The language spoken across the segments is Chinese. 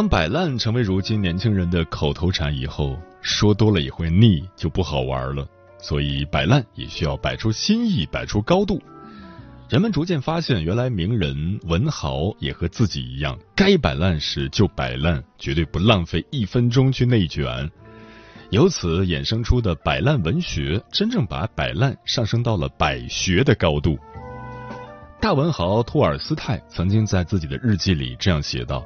当摆烂成为如今年轻人的口头禅以后，说多了也会腻，就不好玩了。所以摆烂也需要摆出新意，摆出高度。人们逐渐发现，原来名人文豪也和自己一样，该摆烂时就摆烂，绝对不浪费一分钟去内卷。由此衍生出的摆烂文学，真正把摆烂上升到了百学的高度。大文豪托尔斯泰曾经在自己的日记里这样写道。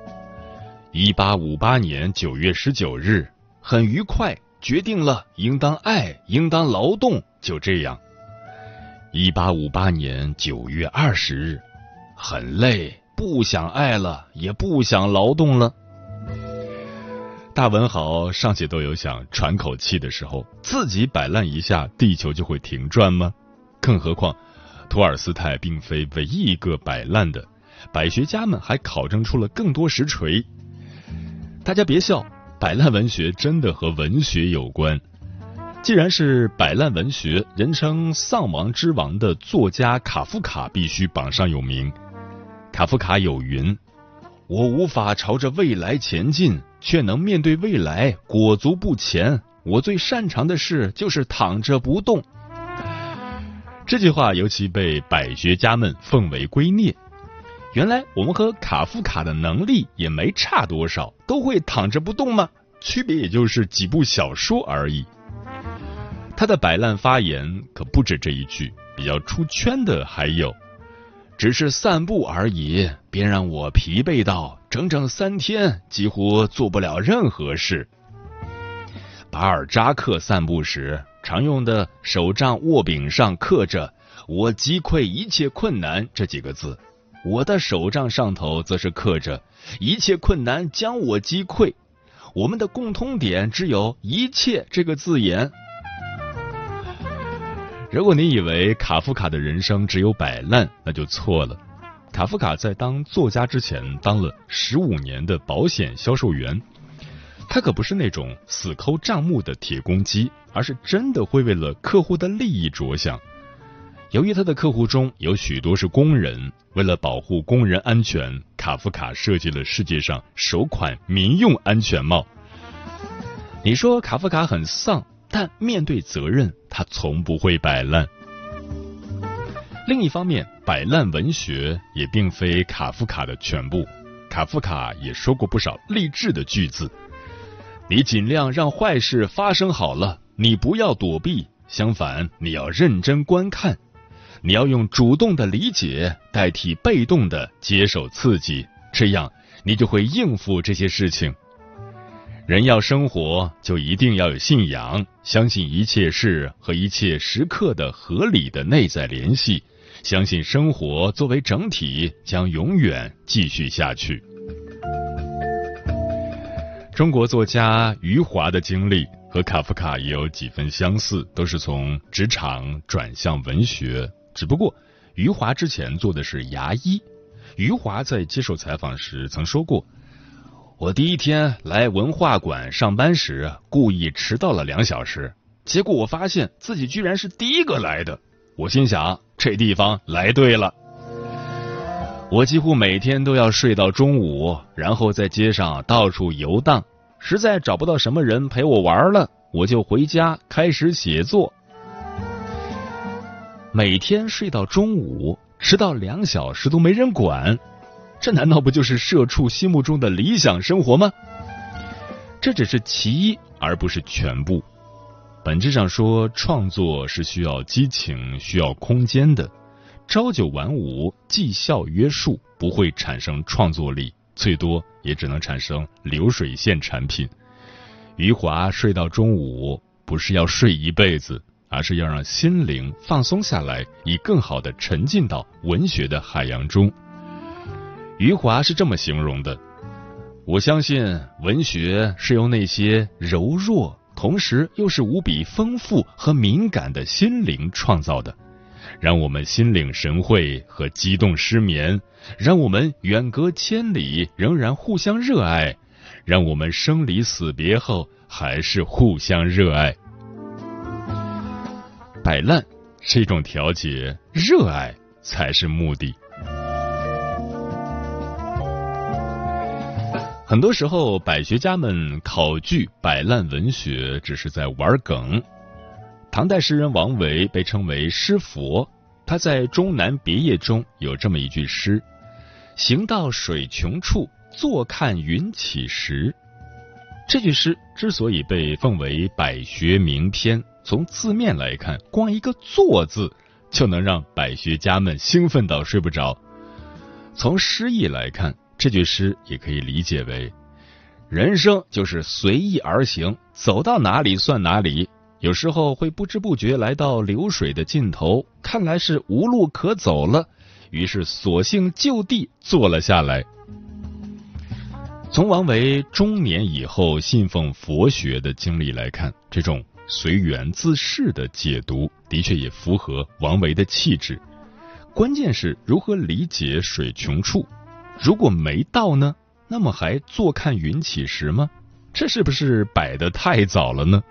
一八五八年九月十九日，很愉快，决定了应当爱，应当劳动，就这样。一八五八年九月二十日，很累，不想爱了，也不想劳动了。大文豪尚且都有想喘口气的时候，自己摆烂一下，地球就会停转吗？更何况，托尔斯泰并非唯一一个摆烂的，百学家们还考证出了更多实锤。大家别笑，摆烂文学真的和文学有关。既然是摆烂文学，人称“丧亡之王”的作家卡夫卡必须榜上有名。卡夫卡有云：“我无法朝着未来前进，却能面对未来裹足不前。我最擅长的事就是躺着不动。”这句话尤其被百学家们奉为圭臬。原来我们和卡夫卡的能力也没差多少，都会躺着不动吗？区别也就是几部小说而已。他的摆烂发言可不止这一句，比较出圈的还有：只是散步而已，别让我疲惫到整整三天，几乎做不了任何事。巴尔扎克散步时常用的手杖握柄上刻着“我击溃一切困难”这几个字。我的手杖上头则是刻着“一切困难将我击溃”，我们的共通点只有一切这个字眼。如果你以为卡夫卡的人生只有摆烂，那就错了。卡夫卡在当作家之前当了十五年的保险销售员，他可不是那种死抠账目的铁公鸡，而是真的会为了客户的利益着想。由于他的客户中有许多是工人，为了保护工人安全，卡夫卡设计了世界上首款民用安全帽。你说卡夫卡很丧，但面对责任，他从不会摆烂。另一方面，摆烂文学也并非卡夫卡的全部。卡夫卡也说过不少励志的句子：“你尽量让坏事发生好了，你不要躲避，相反，你要认真观看。”你要用主动的理解代替被动的接受刺激，这样你就会应付这些事情。人要生活，就一定要有信仰，相信一切事和一切时刻的合理的内在联系，相信生活作为整体将永远继续下去。中国作家余华的经历和卡夫卡也有几分相似，都是从职场转向文学。只不过，余华之前做的是牙医。余华在接受采访时曾说过：“我第一天来文化馆上班时，故意迟到了两小时，结果我发现自己居然是第一个来的。我心想，这地方来对了。我几乎每天都要睡到中午，然后在街上到处游荡，实在找不到什么人陪我玩了，我就回家开始写作。”每天睡到中午，迟到两小时都没人管，这难道不就是社畜心目中的理想生活吗？这只是其一，而不是全部。本质上说，创作是需要激情、需要空间的。朝九晚五、绩效约束不会产生创作力，最多也只能产生流水线产品。余华睡到中午，不是要睡一辈子，而是要让心灵放松下来，以更好的沉浸到文学的海洋中。余华是这么形容的：“我相信文学是由那些柔弱，同时又是无比丰富和敏感的心灵创造的。”让我们心领神会和激动失眠，让我们远隔千里仍然互相热爱，让我们生离死别后还是互相热爱。摆烂是一种调节，热爱才是目的。很多时候，百学家们考据摆烂文学，只是在玩梗。唐代诗人王维被称为诗佛，他在《终南别业》中有这么一句诗：“行到水穷处，坐看云起时。”这句诗之所以被奉为百学名篇，从字面来看，光一个“坐”字就能让百学家们兴奋到睡不着。从诗意来看，这句诗也可以理解为：人生就是随意而行，走到哪里算哪里。有时候会不知不觉来到流水的尽头，看来是无路可走了，于是索性就地坐了下来。从王维中年以后信奉佛学的经历来看，这种随缘自适的解读的确也符合王维的气质。关键是如何理解“水穷处”，如果没到呢？那么还坐看云起时吗？这是不是摆的太早了呢？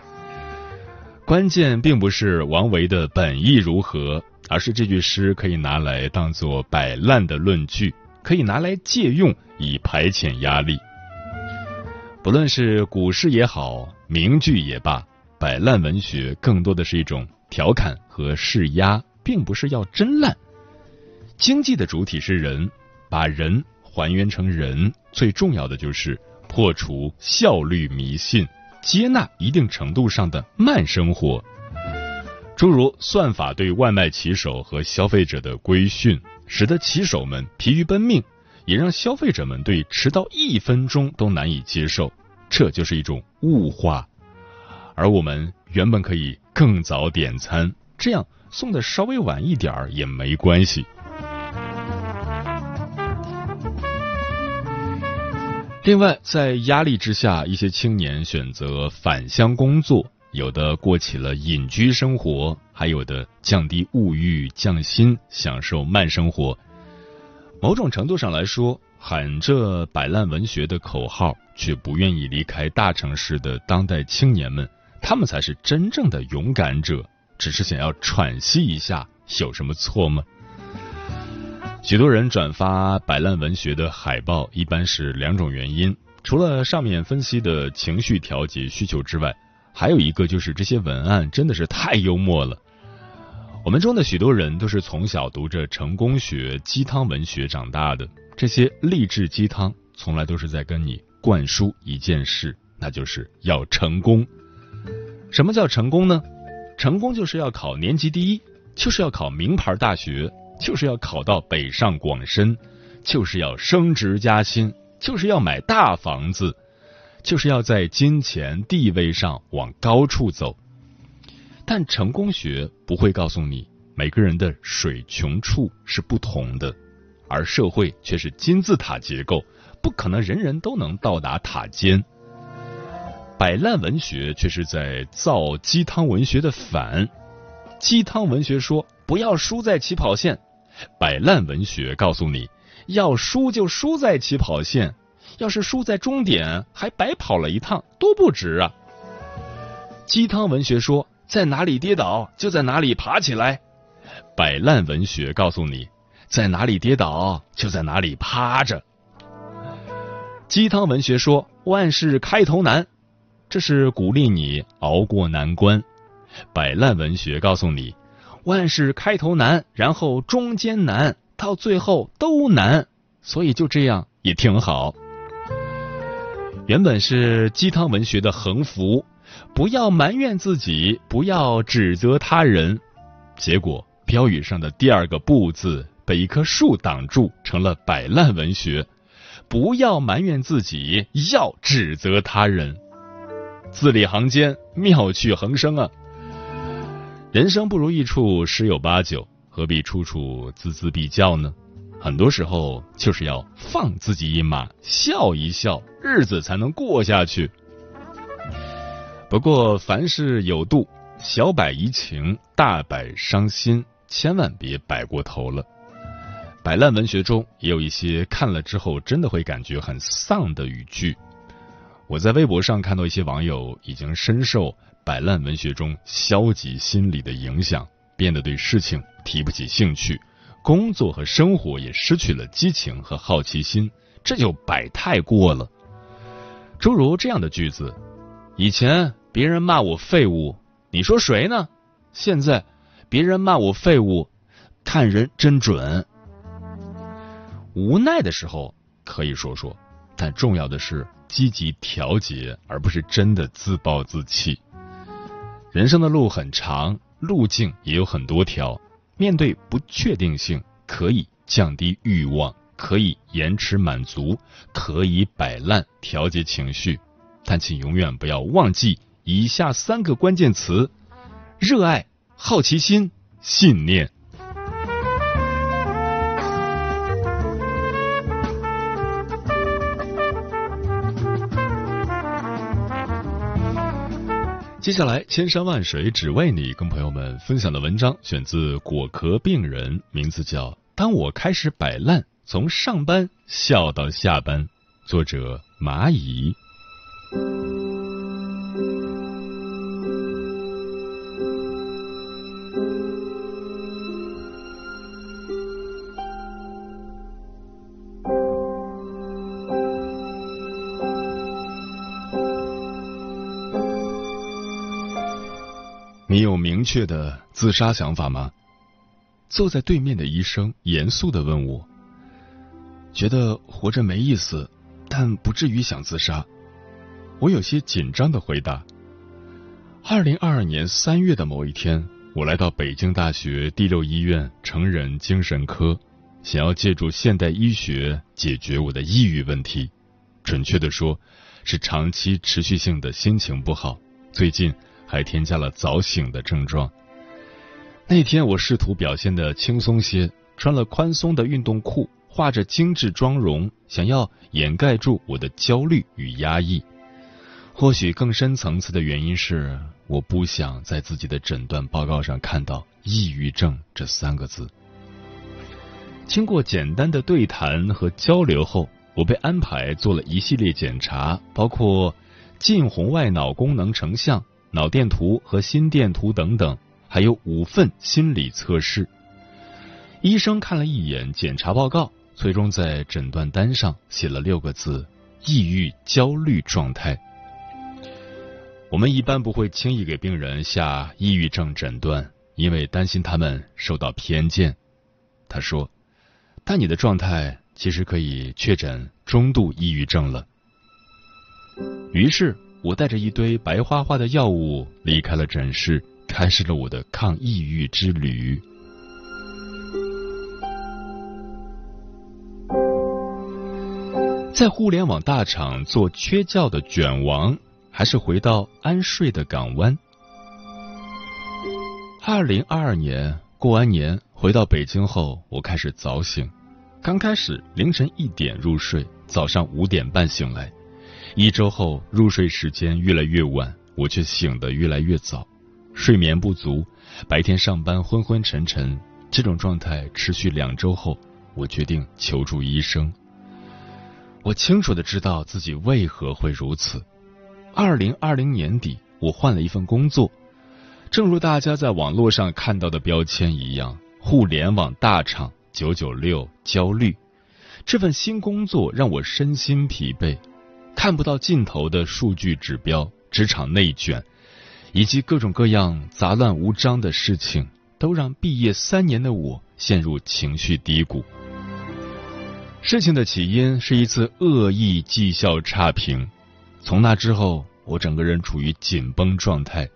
关键并不是王维的本意如何，而是这句诗可以拿来当做摆烂的论据，可以拿来借用以排遣压力。不论是古诗也好，名句也罢，摆烂文学更多的是一种调侃和释压，并不是要真烂。经济的主体是人，把人还原成人，最重要的就是破除效率迷信。接纳一定程度上的慢生活，诸如算法对外卖骑手和消费者的规训，使得骑手们疲于奔命，也让消费者们对迟到一分钟都难以接受，这就是一种物化。而我们原本可以更早点餐，这样送的稍微晚一点儿也没关系。另外，在压力之下，一些青年选择返乡工作，有的过起了隐居生活，还有的降低物欲、降薪，享受慢生活。某种程度上来说，喊着摆烂文学的口号，却不愿意离开大城市的当代青年们，他们才是真正的勇敢者。只是想要喘息一下，有什么错吗？许多人转发摆烂文学的海报，一般是两种原因。除了上面分析的情绪调节需求之外，还有一个就是这些文案真的是太幽默了。我们中的许多人都是从小读着成功学、鸡汤文学长大的，这些励志鸡汤从来都是在跟你灌输一件事，那就是要成功。什么叫成功呢？成功就是要考年级第一，就是要考名牌大学。就是要考到北上广深，就是要升职加薪，就是要买大房子，就是要在金钱地位上往高处走。但成功学不会告诉你每个人的水穷处是不同的，而社会却是金字塔结构，不可能人人都能到达塔尖。摆烂文学却是在造鸡汤文学的反。鸡汤文学说不要输在起跑线，摆烂文学告诉你要输就输在起跑线，要是输在终点还白跑了一趟，多不值啊！鸡汤文学说在哪里跌倒就在哪里爬起来，摆烂文学告诉你在哪里跌倒就在哪里趴着。鸡汤文学说万事开头难，这是鼓励你熬过难关。摆烂文学告诉你，万事开头难，然后中间难，到最后都难，所以就这样也挺好。原本是鸡汤文学的横幅，不要埋怨自己，不要指责他人，结果标语上的第二个“不”字被一棵树挡住，成了摆烂文学。不要埋怨自己，要指责他人。字里行间，妙趣横生啊！人生不如意处十有八九，何必处处孜孜必较呢？很多时候就是要放自己一马，笑一笑，日子才能过下去。不过凡事有度，小摆怡情，大摆伤心，千万别摆过头了。摆烂文学中也有一些看了之后真的会感觉很丧的语句。我在微博上看到一些网友已经深受摆烂文学中消极心理的影响，变得对事情提不起兴趣，工作和生活也失去了激情和好奇心，这就摆太过了。诸如这样的句子：以前别人骂我废物，你说谁呢？现在别人骂我废物，看人真准。无奈的时候可以说说，但重要的是。积极调节，而不是真的自暴自弃。人生的路很长，路径也有很多条。面对不确定性，可以降低欲望，可以延迟满足，可以摆烂调节情绪，但请永远不要忘记以下三个关键词：热爱、好奇心、信念。接下来，千山万水只为你，跟朋友们分享的文章选自果壳病人，名字叫《当我开始摆烂，从上班笑到下班》，作者蚂蚁。你有明确的自杀想法吗？坐在对面的医生严肃的问我。觉得活着没意思，但不至于想自杀。我有些紧张的回答。二零二二年三月的某一天，我来到北京大学第六医院成人精神科，想要借助现代医学解决我的抑郁问题。准确的说，是长期持续性的心情不好。最近。还添加了早醒的症状。那天我试图表现的轻松些，穿了宽松的运动裤，化着精致妆容，想要掩盖住我的焦虑与压抑。或许更深层次的原因是，我不想在自己的诊断报告上看到“抑郁症”这三个字。经过简单的对谈和交流后，我被安排做了一系列检查，包括近红外脑功能成像。脑电图和心电图等等，还有五份心理测试。医生看了一眼检查报告，最终在诊断单上写了六个字：抑郁焦虑状态。我们一般不会轻易给病人下抑郁症诊断，因为担心他们受到偏见。他说：“但你的状态其实可以确诊中度抑郁症了。”于是。我带着一堆白花花的药物离开了诊室，开始了我的抗抑郁之旅。在互联网大厂做缺觉的卷王，还是回到安睡的港湾？二零二二年过完年回到北京后，我开始早醒。刚开始凌晨一点入睡，早上五点半醒来。一周后，入睡时间越来越晚，我却醒得越来越早，睡眠不足，白天上班昏昏沉沉。这种状态持续两周后，我决定求助医生。我清楚的知道自己为何会如此。二零二零年底，我换了一份工作，正如大家在网络上看到的标签一样，互联网大厂九九六焦虑。这份新工作让我身心疲惫。看不到尽头的数据指标，职场内卷，以及各种各样杂乱无章的事情，都让毕业三年的我陷入情绪低谷。事情的起因是一次恶意绩效差评，从那之后，我整个人处于紧绷状态，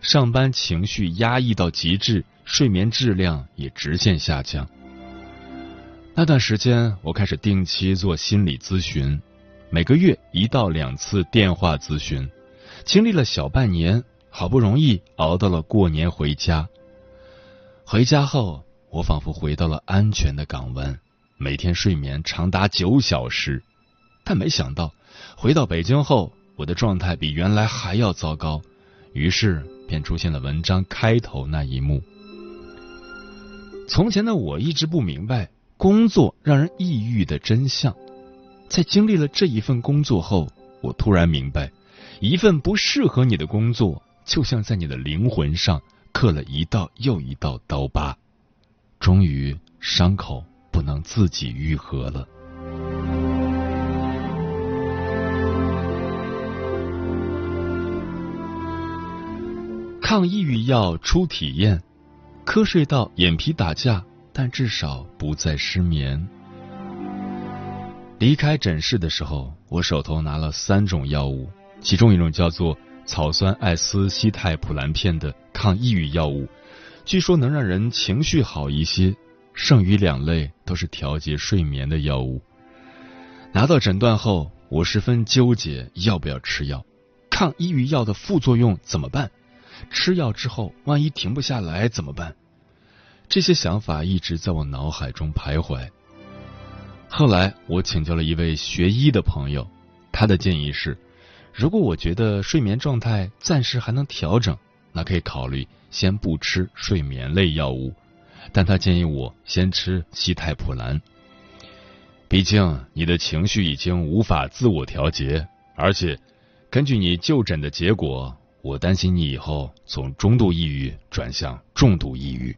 上班情绪压抑到极致，睡眠质量也直线下降。那段时间，我开始定期做心理咨询，每个月一到两次电话咨询，经历了小半年，好不容易熬到了过年回家。回家后，我仿佛回到了安全的港湾，每天睡眠长达九小时。但没想到，回到北京后，我的状态比原来还要糟糕，于是便出现了文章开头那一幕。从前的我一直不明白。工作让人抑郁的真相，在经历了这一份工作后，我突然明白，一份不适合你的工作，就像在你的灵魂上刻了一道又一道刀疤，终于伤口不能自己愈合了。抗抑郁药初体验，瞌睡到眼皮打架。但至少不再失眠。离开诊室的时候，我手头拿了三种药物，其中一种叫做草酸艾司西泰普兰片的抗抑郁药物，据说能让人情绪好一些。剩余两类都是调节睡眠的药物。拿到诊断后，我十分纠结要不要吃药。抗抑郁药的副作用怎么办？吃药之后万一停不下来怎么办？这些想法一直在我脑海中徘徊。后来，我请教了一位学医的朋友，他的建议是：如果我觉得睡眠状态暂时还能调整，那可以考虑先不吃睡眠类药物。但他建议我先吃西泰普兰，毕竟你的情绪已经无法自我调节，而且根据你就诊的结果，我担心你以后从中度抑郁转向重度抑郁。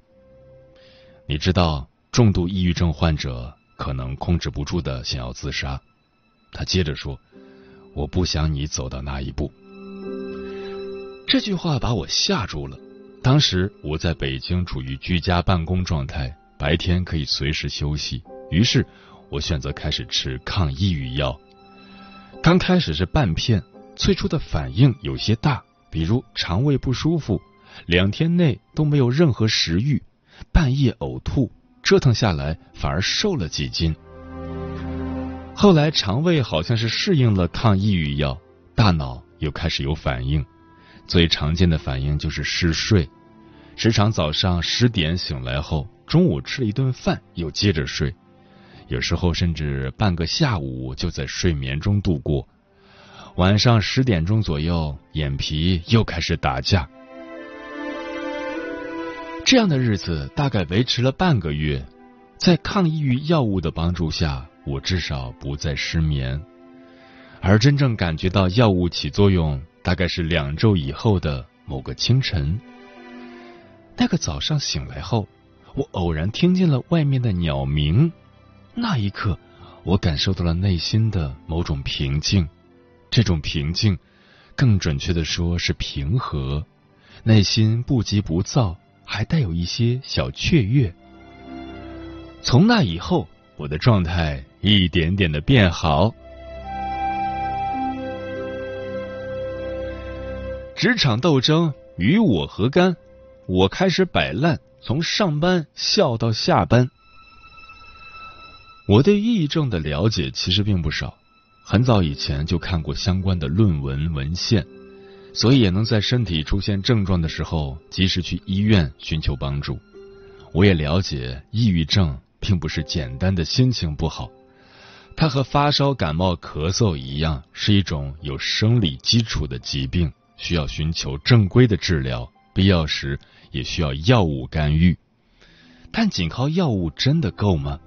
你知道，重度抑郁症患者可能控制不住的想要自杀。他接着说：“我不想你走到那一步。”这句话把我吓住了。当时我在北京处于居家办公状态，白天可以随时休息，于是我选择开始吃抗抑郁药。刚开始是半片，最初的反应有些大，比如肠胃不舒服，两天内都没有任何食欲。半夜呕吐，折腾下来反而瘦了几斤。后来肠胃好像是适应了抗抑郁药，大脑又开始有反应。最常见的反应就是嗜睡，时常早上十点醒来后，中午吃了一顿饭又接着睡，有时候甚至半个下午就在睡眠中度过。晚上十点钟左右，眼皮又开始打架。这样的日子大概维持了半个月，在抗抑郁药物的帮助下，我至少不再失眠。而真正感觉到药物起作用，大概是两周以后的某个清晨。那个早上醒来后，我偶然听见了外面的鸟鸣，那一刻，我感受到了内心的某种平静。这种平静，更准确的说是平和，内心不急不躁。还带有一些小雀跃。从那以后，我的状态一点点的变好。职场斗争与我何干？我开始摆烂，从上班笑到下班。我对抑郁症的了解其实并不少，很早以前就看过相关的论文文献。所以也能在身体出现症状的时候及时去医院寻求帮助。我也了解，抑郁症并不是简单的心情不好，它和发烧、感冒、咳嗽一样，是一种有生理基础的疾病，需要寻求正规的治疗，必要时也需要药物干预。但仅靠药物真的够吗？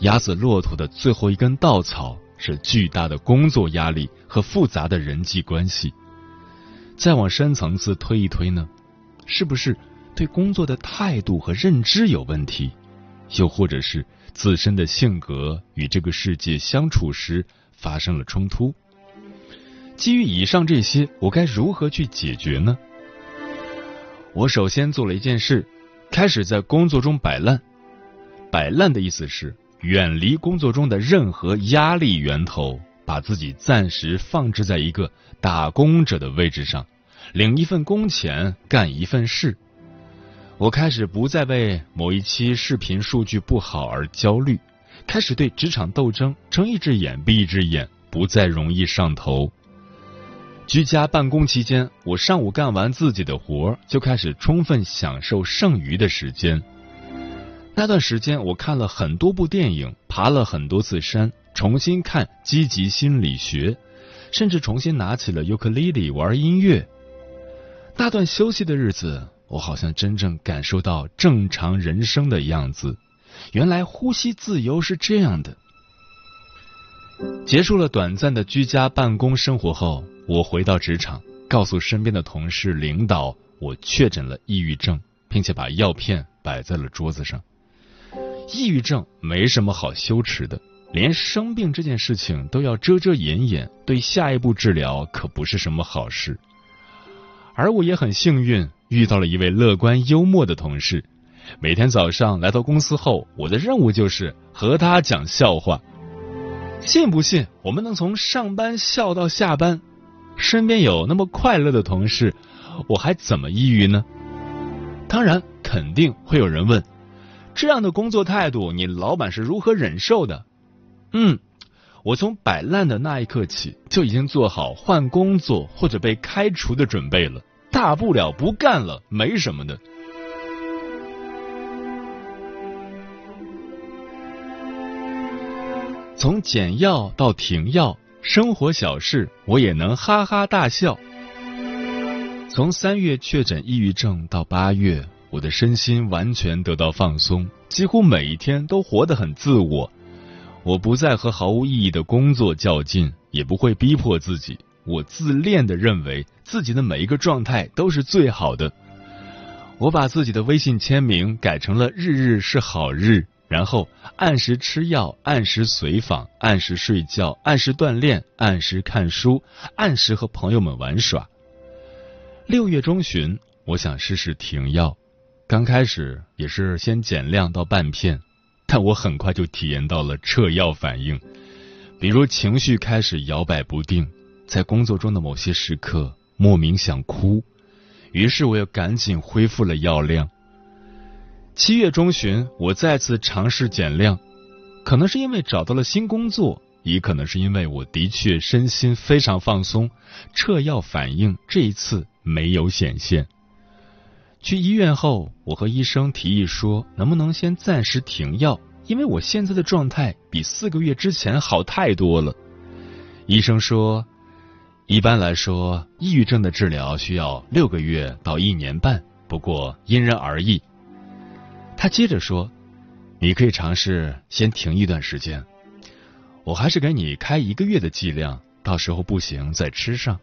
压死骆驼的最后一根稻草是巨大的工作压力和复杂的人际关系。再往深层次推一推呢，是不是对工作的态度和认知有问题？又或者是自身的性格与这个世界相处时发生了冲突？基于以上这些，我该如何去解决呢？我首先做了一件事，开始在工作中摆烂。摆烂的意思是远离工作中的任何压力源头，把自己暂时放置在一个打工者的位置上，领一份工钱，干一份事。我开始不再为某一期视频数据不好而焦虑，开始对职场斗争睁一只眼闭一只眼，不再容易上头。居家办公期间，我上午干完自己的活，就开始充分享受剩余的时间。那段时间，我看了很多部电影，爬了很多次山，重新看积极心理学，甚至重新拿起了尤克里里玩音乐。那段休息的日子。我好像真正感受到正常人生的样子，原来呼吸自由是这样的。结束了短暂的居家办公生活后，我回到职场，告诉身边的同事、领导，我确诊了抑郁症，并且把药片摆在了桌子上。抑郁症没什么好羞耻的，连生病这件事情都要遮遮掩掩，对下一步治疗可不是什么好事。而我也很幸运。遇到了一位乐观幽默的同事，每天早上来到公司后，我的任务就是和他讲笑话。信不信我们能从上班笑到下班？身边有那么快乐的同事，我还怎么抑郁呢？当然，肯定会有人问：这样的工作态度，你老板是如何忍受的？嗯，我从摆烂的那一刻起，就已经做好换工作或者被开除的准备了。大不了不干了，没什么的。从减药到停药，生活小事我也能哈哈大笑。从三月确诊抑郁症到八月，我的身心完全得到放松，几乎每一天都活得很自我。我不再和毫无意义的工作较劲，也不会逼迫自己。我自恋的认为自己的每一个状态都是最好的。我把自己的微信签名改成了“日日是好日”，然后按时吃药，按时随访，按时睡觉，按时锻炼，按时看书，按时和朋友们玩耍。六月中旬，我想试试停药，刚开始也是先减量到半片，但我很快就体验到了撤药反应，比如情绪开始摇摆不定。在工作中的某些时刻，莫名想哭，于是我又赶紧恢复了药量。七月中旬，我再次尝试减量，可能是因为找到了新工作，也可能是因为我的确身心非常放松，撤药反应这一次没有显现。去医院后，我和医生提议说，能不能先暂时停药，因为我现在的状态比四个月之前好太多了。医生说。一般来说，抑郁症的治疗需要六个月到一年半，不过因人而异。他接着说：“你可以尝试先停一段时间，我还是给你开一个月的剂量，到时候不行再吃上。”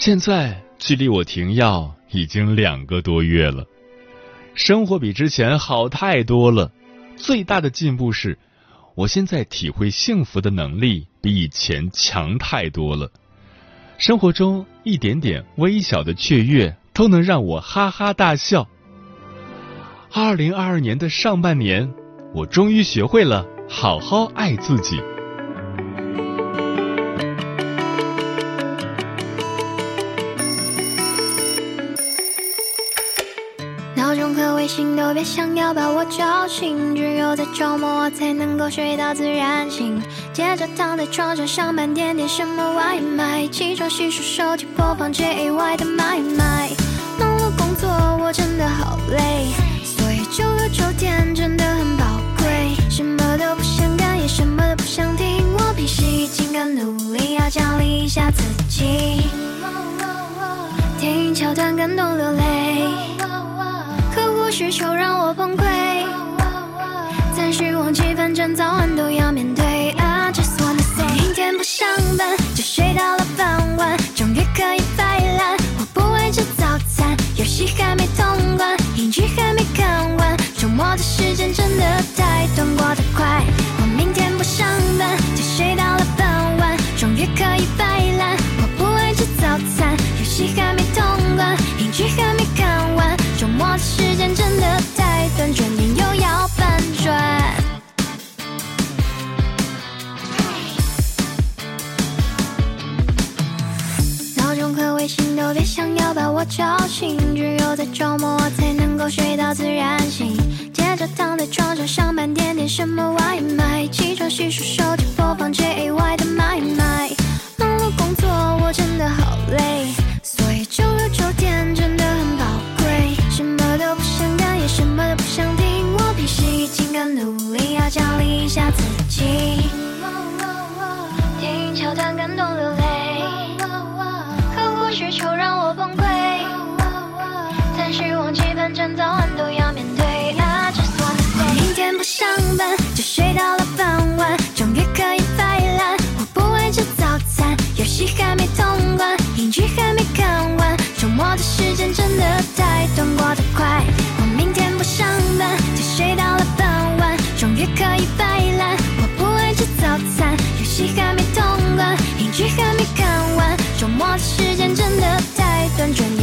现在距离我停药已经两个多月了，生活比之前好太多了。最大的进步是，我现在体会幸福的能力比以前强太多了。生活中一点点微小的雀跃都能让我哈哈大笑。二零二二年的上半年，我终于学会了好好爱自己。都别想要把我叫醒，只有在周末我才能够睡到自然醒。接着躺在床上上班，点点什么外卖，起床洗漱手机播放 JAY 的买卖。忙碌工作我真的好累，所以周六周天真的很宝贵。什么都不想干，也什么都不想听，我脾气尽敢努力，要奖励一下自己。电影桥段感动流泪。需求让我崩溃，暂时忘记，反正早晚都要面对。I just wanna say，明天不上班就睡到了傍晚，终于可以摆烂。我不会吃早餐，游戏还没通关，英剧还没看完，周末的时间真的太短，过得快。我明天不上班就睡到了傍晚，终于可以摆时间真的太短，转眼又要半转。闹钟和微信都别想要把我叫醒，只有在周末我才能够睡到自然醒。接着躺在床上上班，点点什么外卖，起床洗漱，手机播放 J Y 的买卖。忙碌工作，我真的好累。平时已经很努力，要奖励一下自己。电影桥段感动流泪，客户需求让我崩溃，暂时忘记，反正早晚都要面对。明天不上班就睡到了傍晚，终于可以摆烂。我不爱吃早餐，游戏还没通关，英剧还没看完，周末的时间真的太短，过的快不上班就睡到了傍晚，终于可以摆烂。我不爱吃早餐，游戏还没通关，影剧还没看完，周末的时间真的太短暂。